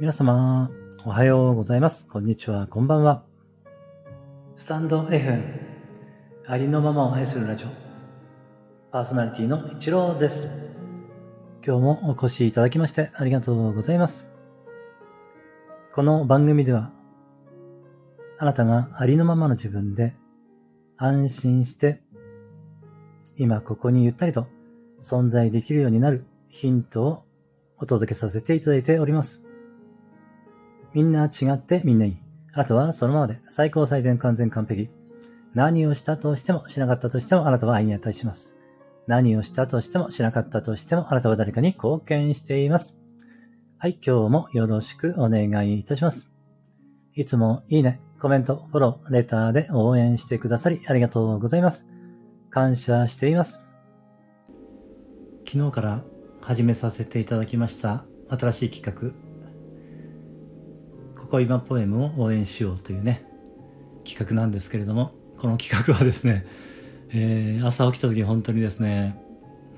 皆様、おはようございます。こんにちは、こんばんは。スタンド FM、ありのままを愛するラジオ、パーソナリティの一郎です。今日もお越しいただきましてありがとうございます。この番組では、あなたがありのままの自分で安心して、今ここにゆったりと存在できるようになるヒントをお届けさせていただいております。みんな違ってみんないい。あなたはそのままで最高最善完全完璧。何をしたとしてもしなかったとしてもあなたは愛に値します。何をしたとしてもしなかったとしてもあなたは誰かに貢献しています。はい、今日もよろしくお願いいたします。いつもいいね、コメント、フォロー、レターで応援してくださりありがとうございます。感謝しています。昨日から始めさせていただきました新しい企画、ここ今ポエムを応援しようというね、企画なんですけれども、この企画はですね、えー朝起きた時本当にですね、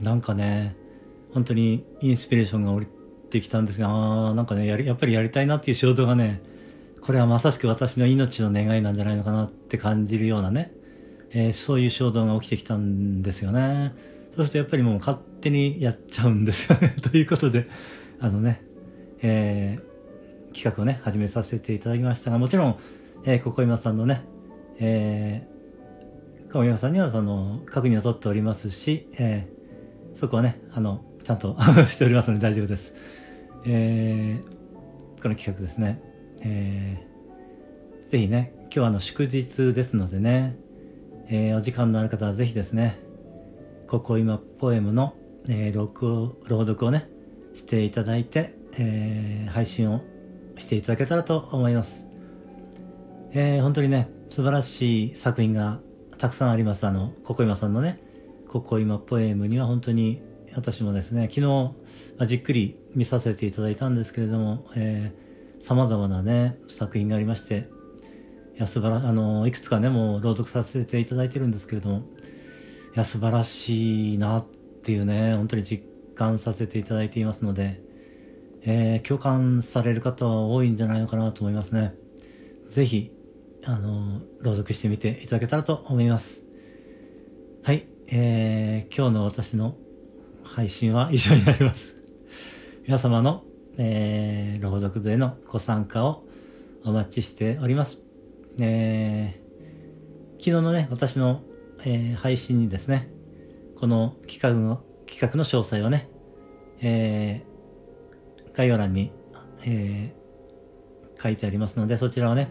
なんかね、本当にインスピレーションが降りてきたんですが、あーなんかねや、やっぱりやりたいなっていう衝動がね、これはまさしく私の命の願いなんじゃないのかなって感じるようなね、えーそういう衝動が起きてきたんですよね。そうするとやっぱりもう勝手にやっちゃうんですよね。ということで、あのね、えー企画をね、始めさせていただきましたが、もちろん、えー、ここ今さんのね、えー、ここ今さんにはその、確認を取っておりますし、えーそこはね、あの、ちゃんと しておりますので大丈夫です。えーこの企画ですね。えーぜひね、今日はあの祝日ですのでね、えーお時間のある方はぜひですね、ここ今ポエムの、えー録音朗読をね、していただいて、えー配信をしていただけたらと思います。えー本当にね、素晴らしい作品がたくさんあります。あの、ここ今さんのね、ここ今ポエムには本当に私もですね、昨日、まあじっくり見させていただいたんですけれども、えー、様々なね、作品がありまして、いや、素晴ら、あの、いくつかね、もう朗読させていただいてるんですけれども、いや、素晴らしいなっていうね、本当に実感させていただいていますので、えー共感される方は多いんじゃないのかなと思いますね。ぜひ、あの、朗読してみていただけたらと思います。はい、えー今日の私の配信は以上になります。皆様の、えー朗読でのご参加をお待ちしております。えー昨日のね、私の、えー配信にですね、この企画の、企画の詳細をね、えー概要欄に、えー書いてありますので、そちらをね、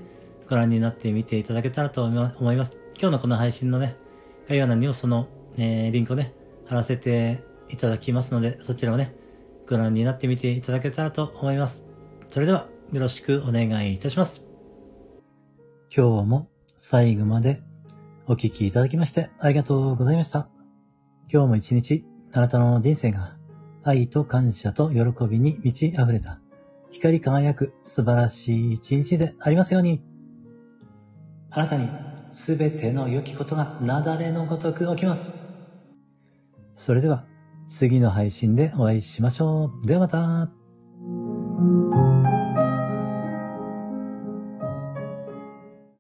ご覧になってみていただけたらと思います。今日のこの配信のね、概要欄にもその、えーリンクをね、貼らせていただきますので、そちらをね、ご覧になってみていただけたらと思います。それでは、よろしくお願いいたします。今日も最後までお聞きいただきましてありがとうございました。今日も一日、あなたの人生が愛と感謝と喜びに満ち溢れた光り輝く素晴らしい一日でありますように。あなたにすべての良きことが雪崩のごとく起きます。それでは次の配信でお会いしましょう。ではまた。